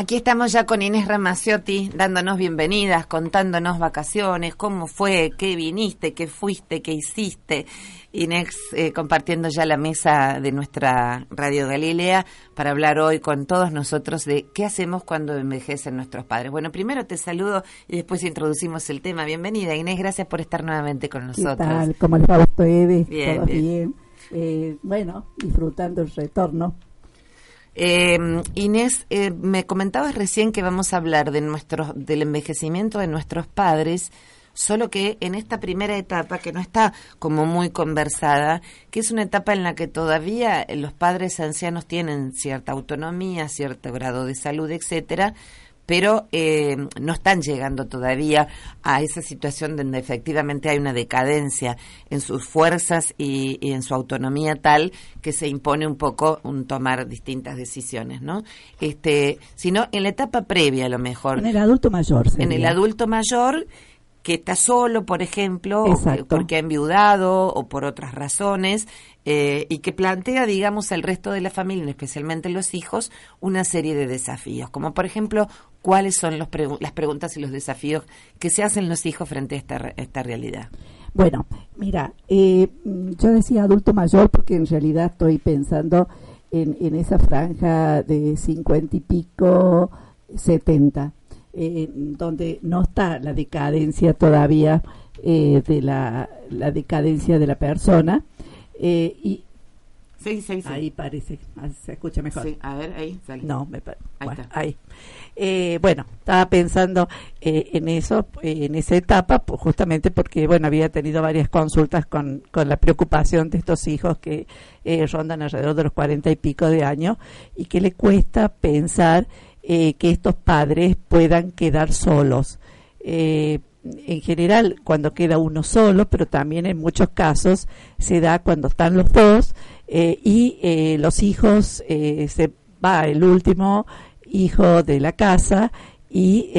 Aquí estamos ya con Inés Ramaciotti dándonos bienvenidas, contándonos vacaciones, cómo fue, qué viniste, qué fuiste, qué hiciste. Inés eh, compartiendo ya la mesa de nuestra Radio Galilea para hablar hoy con todos nosotros de qué hacemos cuando envejecen nuestros padres. Bueno, primero te saludo y después introducimos el tema. Bienvenida Inés, gracias por estar nuevamente con nosotros. ¿Qué tal? ¿Cómo les va Eve? Bien, ¿Todo bien? Eh, bueno, disfrutando el retorno. Eh, Inés, eh, me comentabas recién que vamos a hablar de nuestros, del envejecimiento de nuestros padres, solo que en esta primera etapa, que no está como muy conversada, que es una etapa en la que todavía los padres ancianos tienen cierta autonomía, cierto grado de salud, etcétera, pero eh, no están llegando todavía a esa situación donde efectivamente hay una decadencia en sus fuerzas y, en su autonomía tal que se impone un poco un tomar distintas decisiones, ¿no? Este, sino en la etapa previa a lo mejor. En el adulto mayor. En el adulto mayor que está solo, por ejemplo, porque ha enviudado o por otras razones, eh, y que plantea, digamos, al resto de la familia, especialmente los hijos, una serie de desafíos, como por ejemplo, cuáles son los las preguntas y los desafíos que se hacen los hijos frente a esta, esta realidad. Bueno, mira, eh, yo decía adulto mayor porque en realidad estoy pensando en, en esa franja de cincuenta y pico, setenta eh, donde no está la decadencia todavía eh, de la, la, decadencia de la persona. Eh, y sí, sí, sí. Ahí parece, se escucha mejor. Sí, a ver, ahí No, me ahí bueno, ahí. Eh, bueno, estaba pensando eh, en eso, en esa etapa, pues, justamente porque, bueno, había tenido varias consultas con, con la preocupación de estos hijos que eh, rondan alrededor de los cuarenta y pico de años y que le cuesta pensar eh, que estos padres puedan quedar solos. Eh, en general, cuando queda uno solo, pero también en muchos casos se da cuando están los dos eh, y los hijos, se va el último hijo de la casa y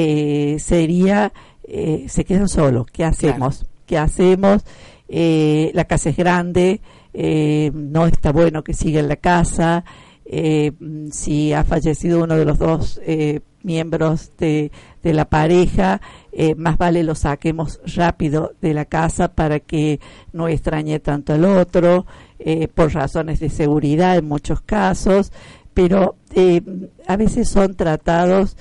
sería, se quedan solos. ¿Qué hacemos? ¿Qué hacemos? la casa es grande, no está bueno que siga en la casa, eh, si ha fallecido uno de los dos eh, miembros de, de, la pareja, eh, más vale lo saquemos rápido de la casa para que no extrañe tanto al otro, por razones de seguridad en muchos casos, pero a veces son tratados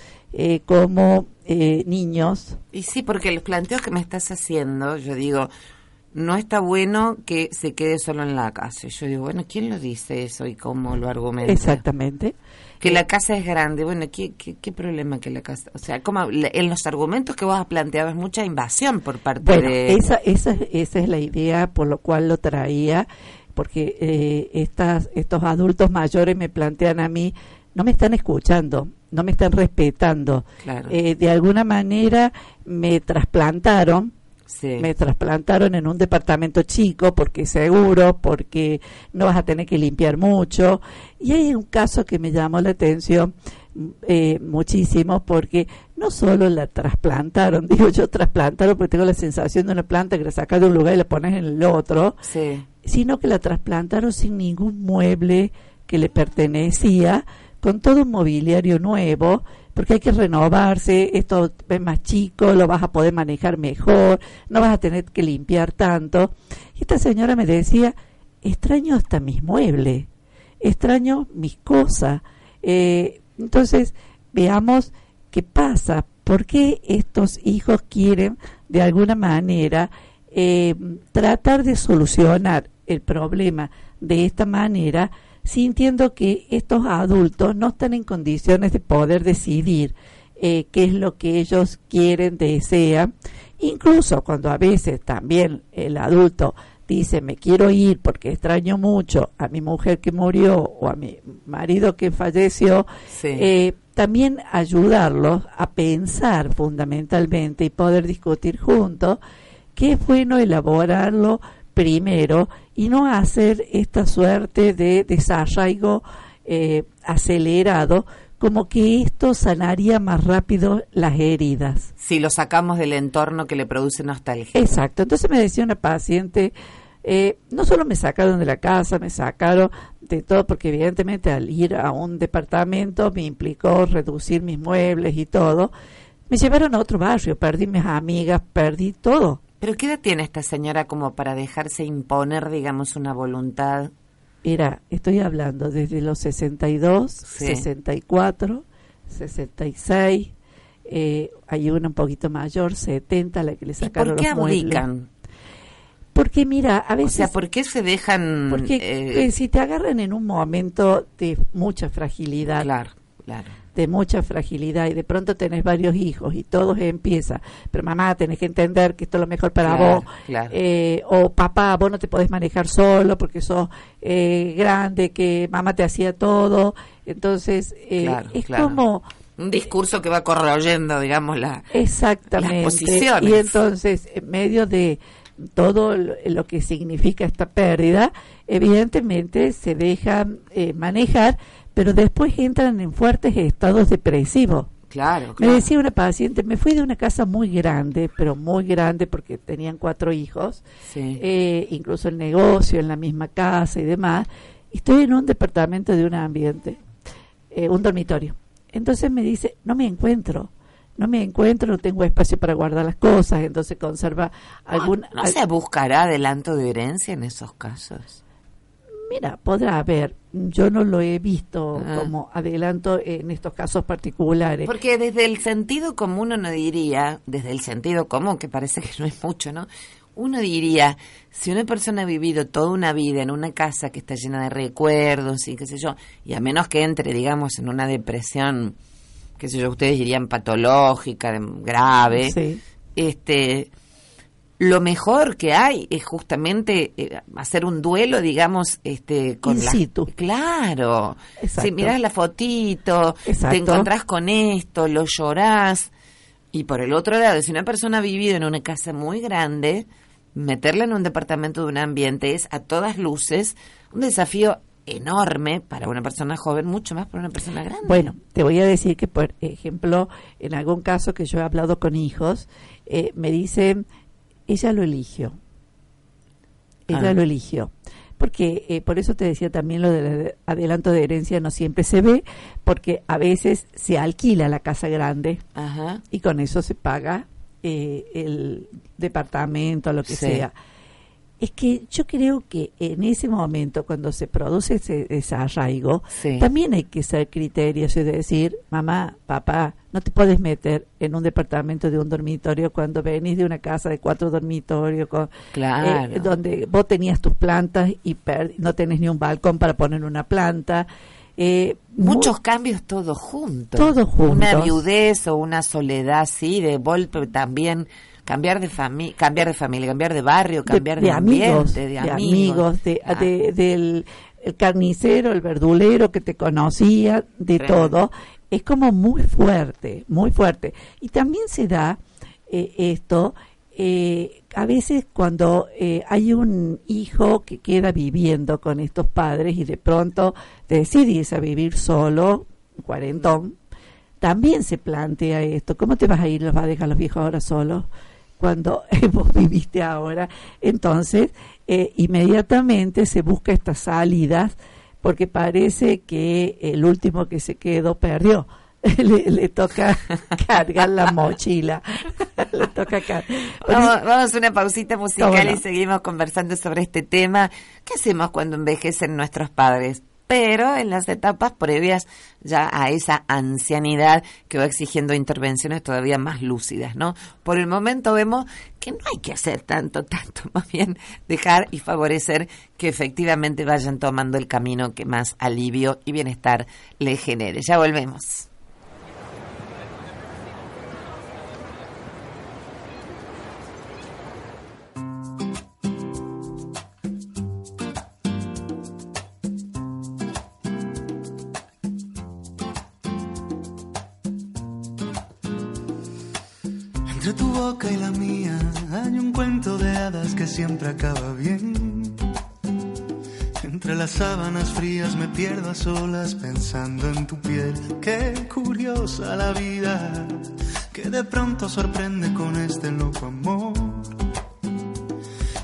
como niños. Y sí, porque los planteos que me estás haciendo, yo digo, no está bueno que se quede solo en la casa. Yo digo, bueno, ¿quién lo dice eso y cómo lo argumenta? Exactamente. Que la casa es grande. Bueno, ¿qué, qué, problema que la casa... O sea, como en los argumentos que vos has planteado es mucha invasión por parte de... Esa, esa, esa es la idea por lo cual lo traía, porque eh, estas, estos adultos mayores me plantean a mí, no me están escuchando, no me están respetando. Eh, de alguna manera me trasplantaron me trasplantaron en un departamento chico porque seguro, porque no vas a tener que limpiar mucho. Y hay un caso que me llamó la atención eh, muchísimo porque no solo la trasplantaron, digo yo trasplantaron porque tengo la sensación de una planta que la sacas de un lugar y la pones en el otro, sino que la trasplantaron sin ningún mueble que le pertenecía, con todo un mobiliario nuevo porque hay que renovarse, esto es más chico, lo vas a poder manejar mejor, no vas a tener que limpiar tanto. Y esta señora me decía, extraño hasta mis muebles, extraño mis cosas. Eh, entonces, veamos qué pasa, por qué estos hijos quieren de alguna manera eh, tratar de solucionar el problema de esta manera sintiendo que estos adultos no están en condiciones de poder decidir eh, qué es lo que ellos quieren, desean, incluso cuando a veces también el adulto dice me quiero ir porque extraño mucho a mi mujer que murió o a mi marido que falleció, eh, también ayudarlos a pensar fundamentalmente y poder discutir juntos qué es bueno elaborarlo primero y no hacer esta suerte de desarraigo eh, acelerado, como que esto sanaría más rápido las heridas. Si lo sacamos del entorno que le produce nostalgia. Exacto. Entonces me decía una paciente, eh, no solo me sacaron de la casa, me sacaron de todo, porque evidentemente al ir a un departamento me implicó reducir mis muebles y todo. Me llevaron a otro barrio, perdí mis amigas, perdí todo. ¿Pero qué edad tiene esta señora como para dejarse imponer, digamos, una voluntad? Mira, estoy hablando desde los 62, 64, 66, eh, hay una un poquito mayor, 70, la que le sacaron ¿Y ¿Por qué abdican? Porque mira, a veces... O sea, ¿por qué se dejan...? Porque eh, eh, si te agarran en un momento de mucha fragilidad... Claro, claro de mucha fragilidad y de pronto tenés varios hijos y todos empieza, pero mamá tenés que entender que esto es lo mejor para vos, eh, o papá vos no te podés manejar solo porque sos eh, grande, que mamá te hacía todo, entonces eh, es como un discurso que va corroyendo, digamos, la, exactamente, las posiciones. Y entonces, en medio de todo lo que significa esta pérdida, evidentemente se dejan manejar pero después entran en fuertes estados depresivos. Claro, Me decía una paciente, me fui de una casa muy grande, pero muy grande porque tenían cuatro hijos, eh, incluso el negocio en la misma casa y demás. estoy en un departamento de un ambiente, eh, un dormitorio. Entonces me dice, no me encuentro, no me encuentro, no tengo espacio para guardar las cosas, entonces conserva algún... ¿No, se buscará adelanto de herencia en esos casos? Mira, podrá haber. Yo no lo he visto ah. como adelanto en estos casos particulares. Porque desde el sentido común uno diría, desde el sentido común, que parece que no es mucho, ¿no? Uno diría, si una persona ha vivido toda una vida en una casa que está llena de recuerdos y qué sé yo, y a menos que entre, digamos, en una depresión, qué sé yo, ustedes dirían patológica, grave, este lo mejor que hay es justamente eh, hacer un duelo, digamos, este, con In situ. Claro. Si mirás la fotito, te encontrás con esto, lo llorás. Y por el otro lado, si una persona ha vivido en una casa muy grande, meterla en un departamento de un ambiente es a todas luces un desafío enorme para una persona joven, mucho más para una persona grande. Bueno, te voy a decir que, por ejemplo, en algún caso que yo he hablado con hijos, eh, me dicen ella lo eligió. Ella ah. lo eligió. porque eh, por eso te decía también lo del adelanto de herencia no siempre se ve, porque a veces se alquila la casa grande y con eso se paga eh, el departamento, lo que sea. Es que yo creo que en ese momento, cuando se produce ese desarraigo, también hay que ser criterios y decir, mamá, papá, no te puedes meter en un departamento de un dormitorio cuando venís de una casa de cuatro dormitorios, con, eh, donde vos tenías tus plantas y no tenés ni un balcón para poner una planta. Eh, Muchos cambios todos juntos. Todos juntos. Una viudez o una soledad, sí, de golpe también cambiar de familia, cambiar de familia, cambiar de barrio, cambiar de, amigos, de, amigos, ah. del carnicero, el verdulero que te conocía, de todo, es como muy fuerte, muy fuerte. Y también se da eh, esto eh, a veces cuando eh, hay un hijo que queda viviendo con estos padres y de pronto te decides a vivir solo, cuarentón, también se plantea esto. ¿Cómo te vas a ir? ¿Los vas a dejar los viejos ahora solos? Cuando vos viviste ahora. Entonces, eh, inmediatamente se busca estas salidas porque parece que el último que se quedó perdió. le, toca cargar la mochila. le toca vamos, vamos, a una pausita musical y seguimos conversando sobre este tema. ¿Qué hacemos cuando envejecen nuestros padres? Pero en las etapas previas ya a esa ancianidad que va exigiendo intervenciones todavía más lúcidas, ¿no? Por el momento vemos que no hay que hacer tanto, tanto, más bien dejar y favorecer que efectivamente vayan tomando el camino que más alivio y bienestar le genere. Ya volvemos. Entre tu boca y la mía hay un cuento de hadas que siempre acaba bien. Entre las sábanas frías me pierdo a solas pensando en tu piel. Qué curiosa la vida que de pronto sorprende con este loco amor.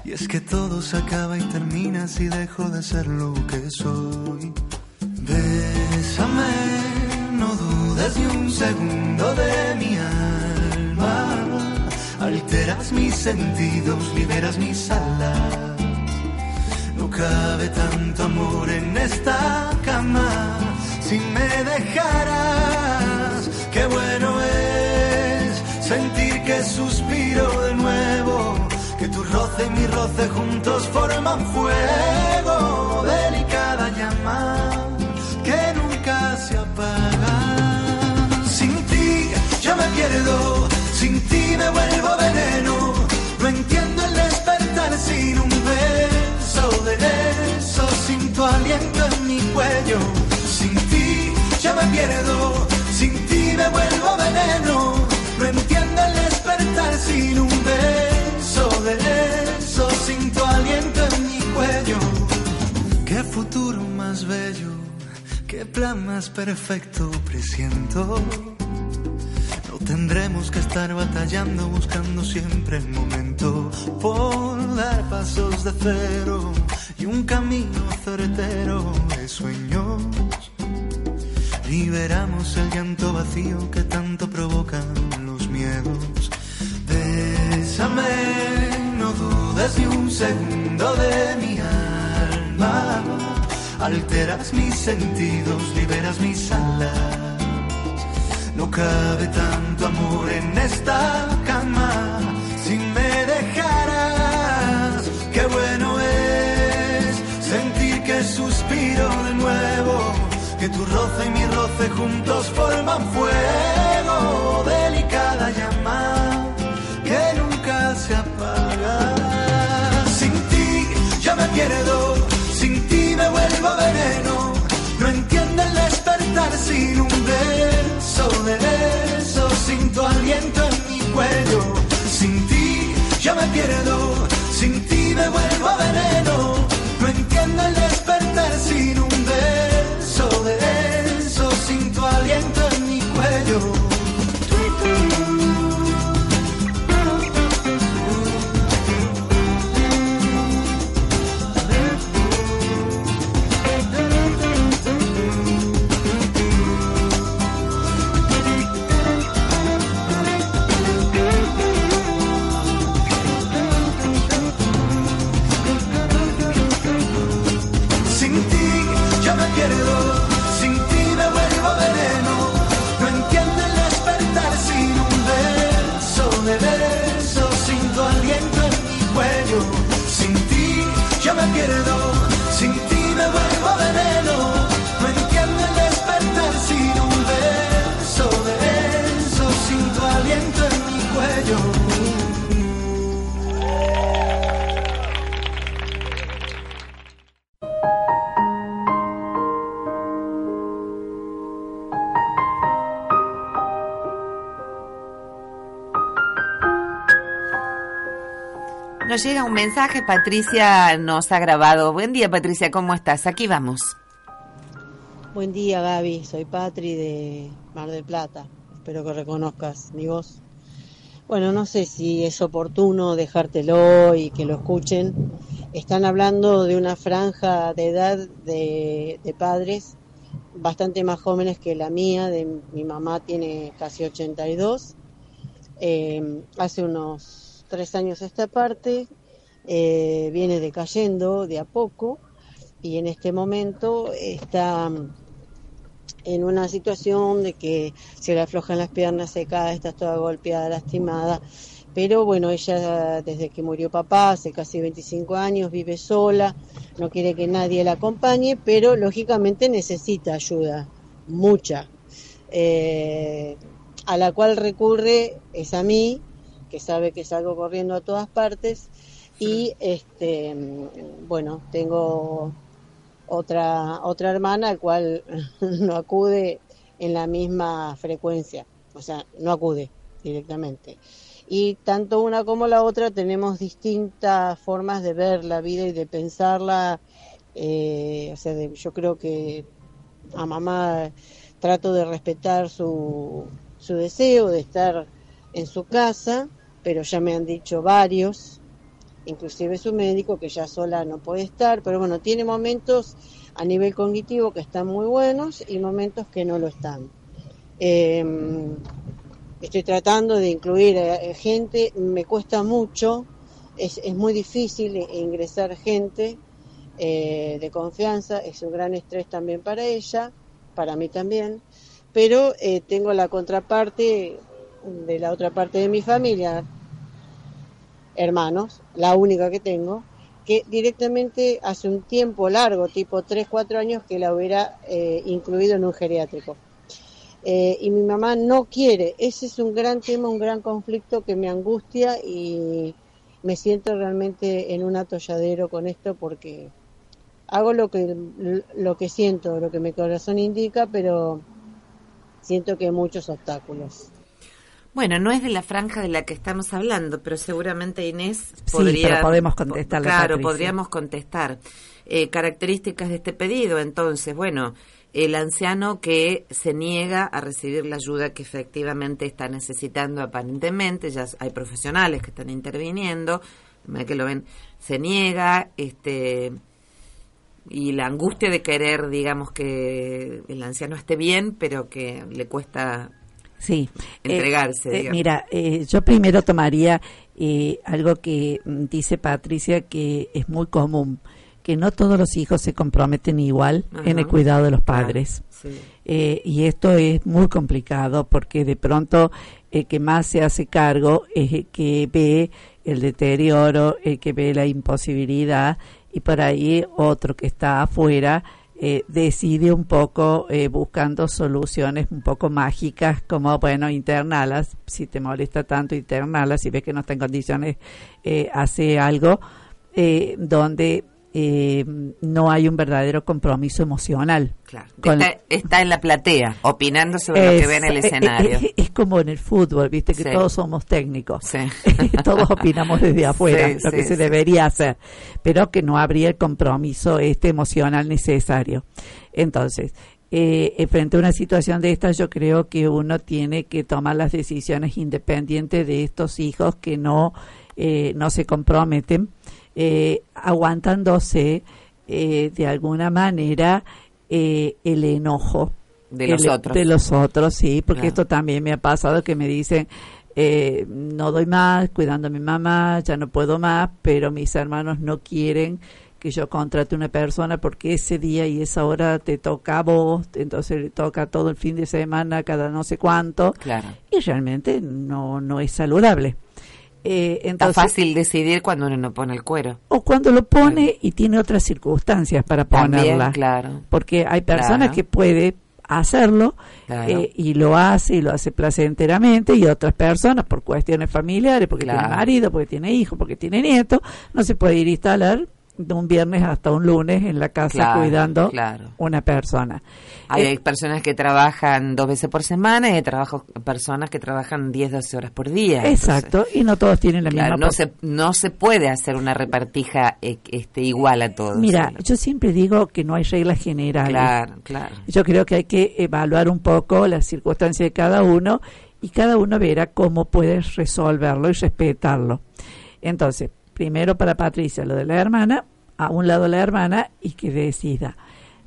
Y es que todo se acaba y termina si dejo de ser lo que soy. Bésame, no dudes ni un segundo de Alteras mis sentidos, liberas mis alas. No cabe tanto amor en esta cama. Si me dejaras, qué bueno es sentir que suspiro de nuevo. Que tu roce y mi roce juntos forman fuego. Delicada llama que nunca se apaga. Sin ti yo me pierdo sin ti No entiendo el despertar sin un beso de eso, sin tu aliento en mi cuello. Qué futuro más bello, qué plan más perfecto presiento Tendremos que estar batallando, buscando siempre el momento por dar pasos de cero y un camino certero de sueños. Liberamos el llanto vacío que tanto provocan los miedos. Bésame, no dudes ni un segundo de mi alma. Alteras mis sentidos, liberas mis alas no cabe tanto amor en esta cama. Si me dejaras, qué bueno es sentir que suspiro de nuevo. Que tu roce y fuego. Delicada llama que nunca se apaga. Sin ti ya me pierdo, sin ti me vuelvo veneno. No entiendo el despertar sin un beso de eso, sin tu aliento en mi cuello. Sin ti yo me pierdo, sin ti me vuelvo veneno. No entiendo el Llega un mensaje, Patricia nos ha grabado. Buen día, Patricia, ¿cómo estás? Aquí vamos. Buen día, Gaby. Soy Patri de Mar del Plata. Espero que reconozcas mi voz. Bueno, no sé si es oportuno dejártelo y que lo escuchen. Están hablando de una franja de edad de, de padres bastante más jóvenes que la mía. De, mi mamá tiene casi 82. Eh, hace unos tres años a esta parte, eh, viene decayendo de a poco y en este momento está en una situación de que se le aflojan las piernas, se cae, está toda golpeada, lastimada. Pero bueno, ella desde que murió papá, hace casi 25 años, vive sola, no quiere que nadie la acompañe, pero lógicamente necesita ayuda, mucha, eh, a la cual recurre es a mí, que sabe que salgo corriendo a todas partes y este bueno tengo otra otra hermana al cual no acude en la misma frecuencia o sea no acude directamente. Y tanto una como la otra tenemos distintas formas de ver la vida y de pensarla eh, o sea yo creo que a mamá trato de respetar su, su deseo de estar en su casa pero ya me han dicho varios, inclusive su médico, que ya sola no puede estar, pero bueno, tiene momentos a nivel cognitivo que están muy buenos y momentos que no lo están. Em, estoy tratando de incluir gente, me cuesta mucho, es, muy difícil ingresar gente eh, de confianza, es un gran estrés también para ella, para mí también, pero eh, tengo la contraparte de la otra parte de mi familia, hermanos, la única que tengo, que directamente hace un tiempo largo, tipo 3, 4 años, que la hubiera eh, incluido en un geriátrico. Eh, y mi mamá no quiere. Ese es un gran tema, un gran conflicto que me angustia y me siento realmente en un atolladero con esto porque hago lo que, lo que siento, lo que mi corazón indica, pero siento que hay muchos obstáculos. Bueno, no es de la franja de la que estamos hablando, pero seguramente Inés podría. Sí, pero podemos contestar. Claro, podríamos contestar. Eh, características de este pedido, entonces, bueno, el anciano que se niega a recibir la ayuda que efectivamente está necesitando aparentemente, ya hay profesionales que están interviniendo, que lo ven, se niega, este y la angustia de querer, digamos, que el anciano esté bien, pero que le cuesta Sí. Entregarse. Eh, mira, eh, yo primero tomaría eh, algo que mm, dice Patricia que es muy común, que no todos los hijos se comprometen igual en el cuidado de los padres. y esto es muy complicado porque de pronto el que más se hace cargo es el que ve el deterioro, el que ve la imposibilidad y por ahí otro que está afuera eh, decide un poco eh, buscando soluciones un poco mágicas como, bueno, internalas, si te molesta tanto internalas, si ves que no está en condiciones, eh, hace algo donde eh, no hay un verdadero compromiso emocional. Claro. Está, en la platea, opinando sobre lo que ve en el escenario. Es, como en el fútbol, viste que todos somos técnicos. todos opinamos desde afuera, lo que se debería hacer, pero que no habría el compromiso este emocional necesario. Entonces, eh, frente a una situación de esta, yo creo que uno tiene que tomar las decisiones independientes de estos hijos que no, eh, no se comprometen eh, aguantándose eh, de alguna manera eh, el enojo de los otros. De los otros, sí, porque esto también me ha pasado que me dicen, no doy más, cuidando a mi mamá, ya no puedo más, pero mis hermanos no quieren que yo contrate una persona porque ese día y esa hora te toca a vos, entonces le toca todo el fin de semana, cada no sé cuánto, claro. y realmente no, no es saludable. Eh, Está fácil decidir cuando uno no pone el cuero. O cuando lo pone y tiene otras circunstancias para ponerla. claro. Porque hay personas que puede hacerlo eh, y lo hace y lo hace placenteramente y otras personas por cuestiones familiares, porque tiene marido, porque tiene hijo, porque tiene nieto, no se puede ir a instalar de un viernes hasta un lunes en la casa Claro, cuidando claro. una persona. Hay Eh, personas que trabajan dos veces por semana y hay trabajo, personas que trabajan 10, 12 horas por día. exacto, y no todos tienen la Claro, misma no se, no se puede hacer una repartija eh, este, igual a todos. Mira, yo siempre digo que no hay reglas generales. Claro, claro. Yo creo que hay que evaluar un poco las circunstancias de cada uno y cada uno verá cómo puedes resolverlo y respetarlo. Entonces, primero para Patricia lo de la hermana, a un lado la hermana y que decida.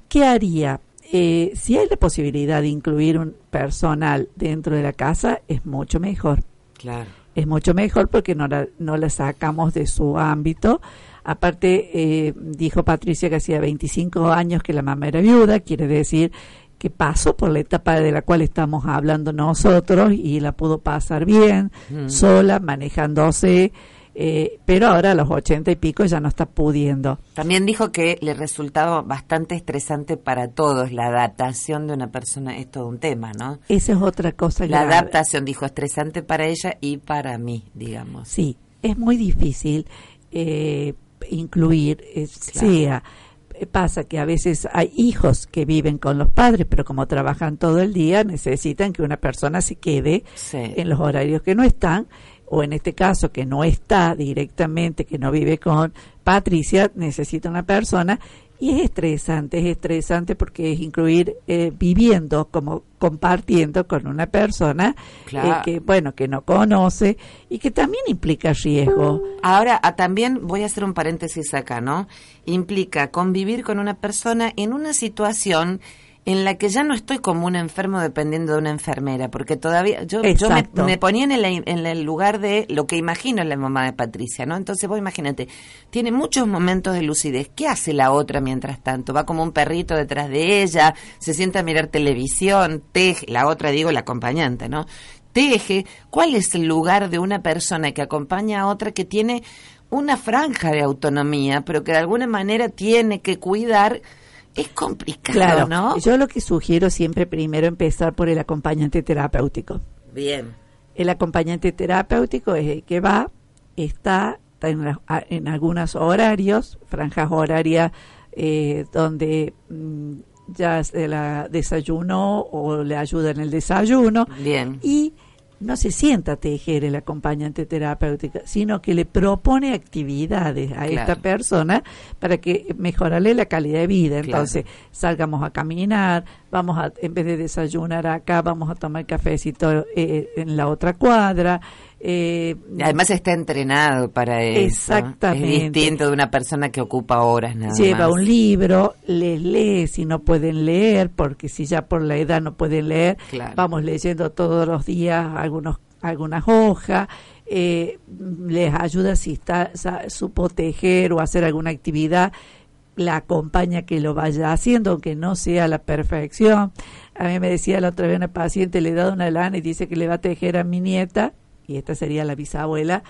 ¿Qué haría? Eh, si hay la posibilidad de incluir un personal dentro de la casa, es mucho mejor Claro. es mucho mejor porque no la, no la sacamos de su ámbito. Aparte, eh, dijo Patricia que hacía 25 años que la mamá era viuda, quiere decir que pasó por la etapa de la cual estamos hablando nosotros y la pudo pasar bien, Mm. sola, manejándose, eh, pero ahora a los 80 y pico ya no está pudiendo. También dijo que le resultaba bastante estresante para todos la adaptación de una persona. Es todo un tema, ¿no? Esa es otra cosa La grave. adaptación, dijo, estresante para ella y para mí, digamos. Sí, es muy difícil eh, incluir, eh, Claro. sea, pasa que a veces hay hijos que viven con los padres, pero como trabajan todo el día, necesitan que una persona se quede Sí. en los horarios que no están, o en este caso que no está directamente, que no vive con Patricia, necesita una persona. Y es estresante, es estresante porque es incluir eh, viviendo como compartiendo con una persona eh, que, bueno, que no conoce y que también implica riesgo. Ahora, ah, también voy a hacer un paréntesis acá, ¿no? Implica convivir con una persona en una situación en la que ya no estoy como un enfermo dependiendo de una enfermera, porque todavía yo, yo me, Exacto. me ponía en el, en el lugar de lo que imagino la mamá de Patricia, ¿no? Entonces vos imagínate, tiene muchos momentos de lucidez. ¿Qué hace la otra mientras tanto? Va como un perrito detrás de ella, se sienta a mirar televisión, teje, la otra digo la acompañante, ¿no? Teje. ¿Cuál es el lugar de una persona que acompaña a otra que tiene una franja de autonomía, pero que de alguna manera tiene que cuidar? Es complicado, Claro, ¿no? yo lo que sugiero siempre primero empezar por el acompañante terapéutico. Bien. El acompañante terapéutico es el que va, está, en, la- en algunos horarios, franjas horarias eh, donde mm, ya se la desayunó o le ayuda en el desayuno Bien. y no se sienta a tejer el acompañante terapéutico, sino que le propone actividades a esta Claro. persona para que mejorarle la calidad de vida. Claro. Entonces, salgamos a caminar, vamos a, en vez de desayunar acá, vamos a tomar cafecito eh, en la otra cuadra. Eh, Además está entrenado para eso. Exactamente. Es distinto de una persona que ocupa horas nada lleva más. un libro, les lee si no pueden leer, porque si ya por la edad no pueden leer, Claro. vamos leyendo todos los días algunos algunas hojas, eh, les ayuda si está sa- supo tejer o hacer alguna actividad, la acompaña que lo vaya haciendo, aunque no sea la perfección. A mí me decía la otra vez una paciente, le he dado una lana y dice que le va a tejer a mi nieta, y esta sería la bisabuela,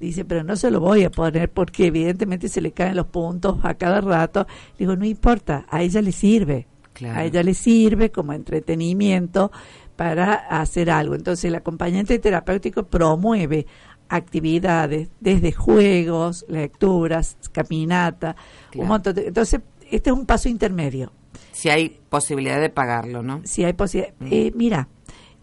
dice, pero no se lo voy a poner porque evidentemente se le caen los puntos a cada rato. Digo, no importa, a ella le sirve. Claro. A ella le sirve como entretenimiento para hacer algo. Entonces el acompañante terapéutico promueve actividades desde juegos, lecturas, caminata, Claro. un montón de- entonces este es un paso intermedio. Si hay posibilidad de pagarlo, ¿no? Si hay posibilidad, Mm. eh, mira,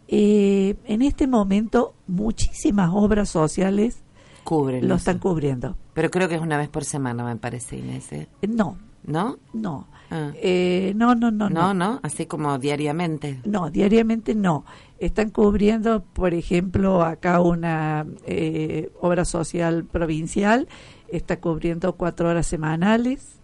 eh, en este momento muchísimas obras sociales Cubren. lo están cubriendo. Pero creo que es una vez por semana, me parece, Inés. ¿eh? Eh, No, ¿No? no, Ah. Eh, no, no, no, no, no, así como diariamente. No, diariamente no. Están cubriendo, por ejemplo, acá una eh, obra social provincial, está cubriendo cuatro horas semanales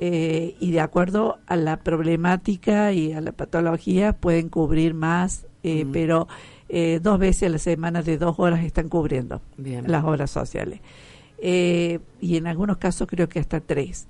eh, y de acuerdo a la problemática y a la patología pueden cubrir más, eh, pero eh, dos veces a la semana de dos horas están cubriendo Bien. las obras sociales. Eh, y en algunos casos creo que hasta tres.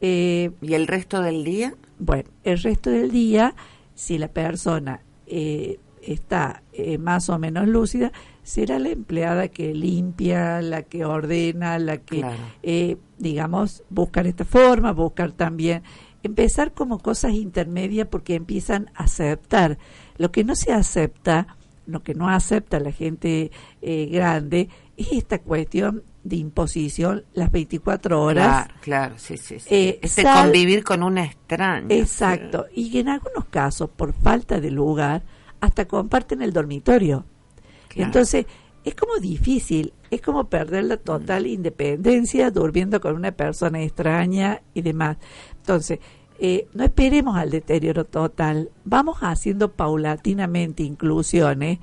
Eh, ¿Y el resto del día? bueno, el resto del día, si la persona eh, está eh, más o menos lúcida, será la empleada que limpia, la que ordena, la que, Claro. eh, digamos, buscar esta forma, buscar también, empezar como cosas intermedias porque empiezan a aceptar. Lo que no se acepta, lo que no acepta la gente eh, grande, es esta cuestión de imposición las 24 horas. Claro, claro, sí, sí. sí. Eh, Este sal- convivir con una extraña. Exacto. Y que en algunos casos, por falta de lugar, hasta comparten el dormitorio. Claro. Entonces, es como difícil, es como perder la total independencia durmiendo con una persona extraña y demás. Entonces, eh, no esperemos al deterioro total, vamos haciendo paulatinamente inclusiones,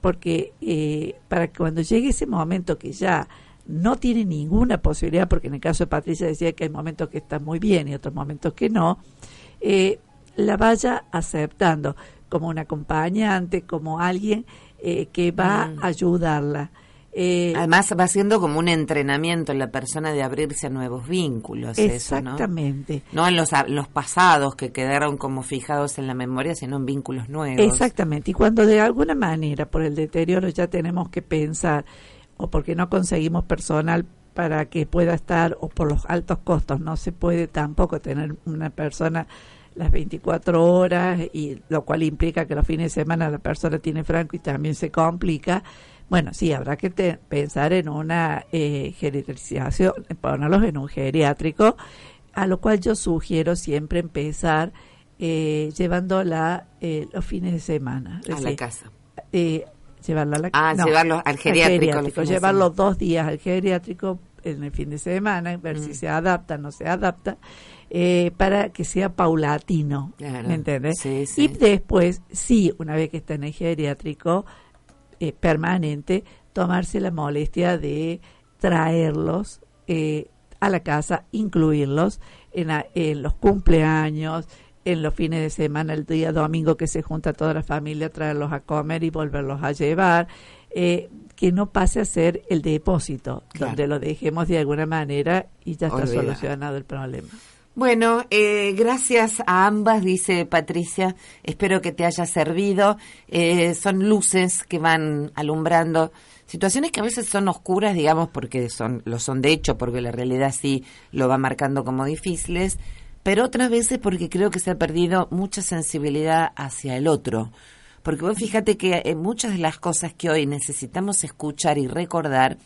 porque eh, para que cuando llegue ese momento que ya no tiene ninguna posibilidad, porque en el caso de Patricia decía que hay momentos que están muy bien y otros momentos que no, eh, la vaya aceptando como un acompañante, como alguien eh, que va Mm. a ayudarla. Eh, Además va siendo como un entrenamiento en la persona de abrirse a nuevos vínculos, eso, ¿no? exactamente. No en los, los pasados que quedaron como fijados en la memoria, sino en vínculos nuevos. Exactamente. Y cuando de alguna manera por el deterioro ya tenemos que pensar o porque no conseguimos personal para que pueda estar o por los altos costos no se puede tampoco tener una persona las 24 horas y lo cual implica que los fines de semana la persona tiene franco y también se complica. Bueno, sí, habrá que te- pensar en una eh, geriatrización, ponerlos en un geriátrico, a lo cual yo sugiero siempre empezar eh, llevándola eh, los fines de semana. A la casa. eh, llevarla a la Ah, llevarlo al geriátrico los fines de llevarlo semana. dos días al geriátrico en el fin de semana, ver Mm. si se adapta, no se adapta, eh, para que sea paulatino, Claro. ¿me entiendes? Sí, sí. Y después, sí, una vez que está en el geriátrico eh, permanente, tomarse la molestia de traerlos eh, a la casa, incluirlos en, la- en los cumpleaños, en los fines de semana, el día domingo que se junta toda la familia, traerlos a comer y volverlos a llevar, eh, que no pase a ser el depósito, Claro. donde lo dejemos de alguna manera y ya está solucionado el problema. Bueno, eh, gracias a ambas, dice Patricia. Espero que te haya servido. Eh, son luces que van alumbrando situaciones que a veces son oscuras, digamos, porque son lo son de hecho, porque la realidad sí lo va marcando como difíciles, pero otras veces porque creo que se ha perdido mucha sensibilidad hacia el otro. Porque vos fíjate que eh, muchas de las cosas que hoy necesitamos escuchar y recordar,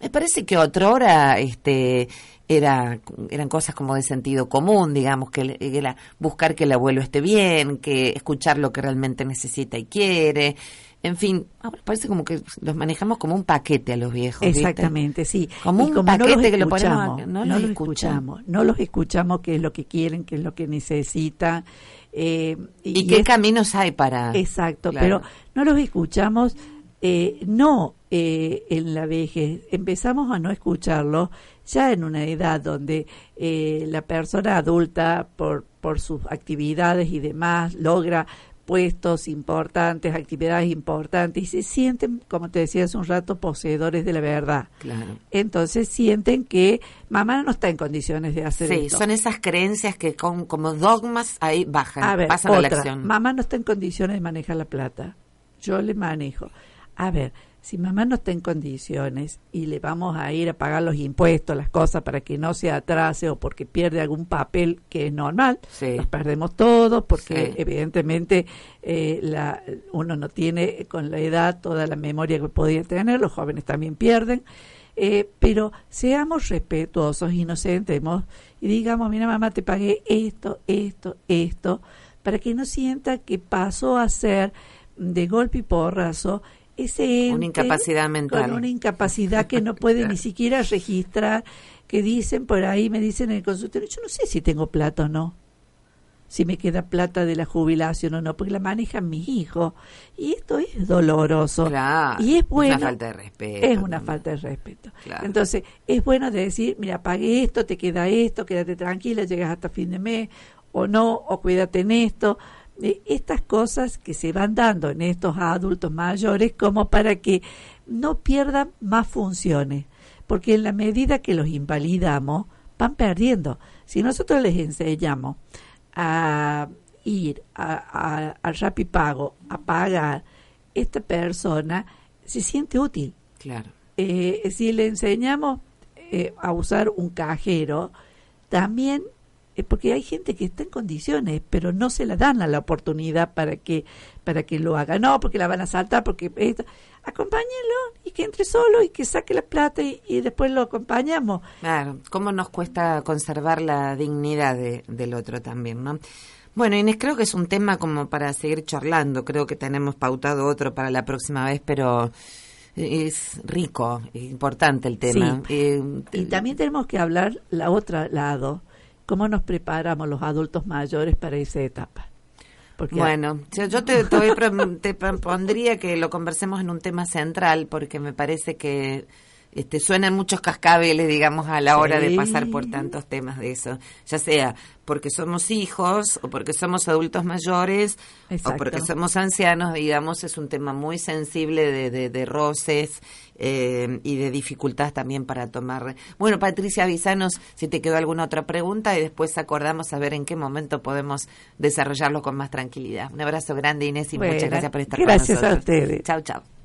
me parece que otrora este era eran cosas como de sentido común, digamos, que era buscar que el abuelo esté bien, que escuchar lo que realmente necesita y quiere. En fin, ahora parece como que los manejamos como un paquete a los viejos. ¿viste? Exactamente, sí. Como Y un paquete que lo ponemos a- no no, los los escuchamos. escuchamos, no los escuchamos qué es lo que quieren, qué es lo que necesitan. eh, ¿Y, qué es- caminos hay para...? Exacto, Claro. pero no los escuchamos, eh, no eh, en la vejez, empezamos a no escucharlos ya en una edad donde eh, la persona adulta, por, por sus actividades y demás, logra puestos importantes, actividades importantes y se sienten, como te decía hace un rato, poseedores de la verdad. Claro. Entonces sienten que mamá no está en condiciones de hacer Sí, esto. son esas creencias que con, como dogmas ahí bajan, A ver, pasan a la acción. Mamá no está en condiciones de manejar la plata. Yo le manejo. A ver, si mamá no está en condiciones y le vamos a ir a pagar los impuestos, las cosas para que no se atrase o porque pierde algún papel que es normal, Sí. los perdemos todos porque Sí. evidentemente eh, la, uno no tiene con la edad toda la memoria que podía tener, los jóvenes también pierden. Eh, pero seamos respetuosos y nos sentemos y digamos, mira mamá, te pagué esto, esto, esto, para que no sienta que pasó a ser de golpe y porrazo ese Una incapacidad mental. Con una incapacidad que no puede ni siquiera registrar, que dicen por ahí, me dicen en el consultorio, yo no sé si tengo plata o no si me queda plata de la jubilación o no, porque la manejan mis hijos. Y esto es doloroso. Claro, y es bueno. Una falta de respeto. Es una falta de respeto. Claro. Entonces, es bueno de decir, mira, pagué esto, te queda esto, quédate tranquila, llegas hasta fin de mes, o no, o cuídate en esto. Eh, estas cosas que se van dando en estos adultos mayores como para que no pierdan más funciones. Porque en la medida que los invalidamos, van perdiendo. Si nosotros les enseñamos a ir a, a, al Rapipago a pagar, esta persona se siente útil. Claro. Eh, si le enseñamos eh, a usar un cajero, también porque hay gente que está en condiciones, pero no se la dan a la oportunidad para que para que lo haga. No, porque la van a saltar, porque esto. acompáñenlo y que entre solo y que saque la plata y, después lo acompañamos. Claro, cómo nos cuesta conservar la dignidad del otro también, ¿no? Bueno, Inés, creo que es un tema como para seguir charlando. Creo que tenemos pautado otro para la próxima vez, pero es rico, importante el tema. Eh, y también tenemos que hablar la otra lado, cómo nos preparamos los adultos mayores para esa etapa. Bueno, yo te, te, pondría que lo conversemos en un tema central porque me parece que este, suenan muchos cascabeles, digamos, a la hora de pasar por tantos temas de eso, ya sea porque somos hijos o porque somos adultos mayores o porque somos ancianos, digamos, es un tema muy sensible de, de, roces eh, y de dificultades también para tomar. Bueno, Patricia, avisanos si te quedó alguna otra pregunta y después acordamos a ver en qué momento podemos desarrollarlo con más tranquilidad. Un abrazo grande, Inés, y muchas gracias por estar con nosotros. Gracias a ustedes. Chao, chao.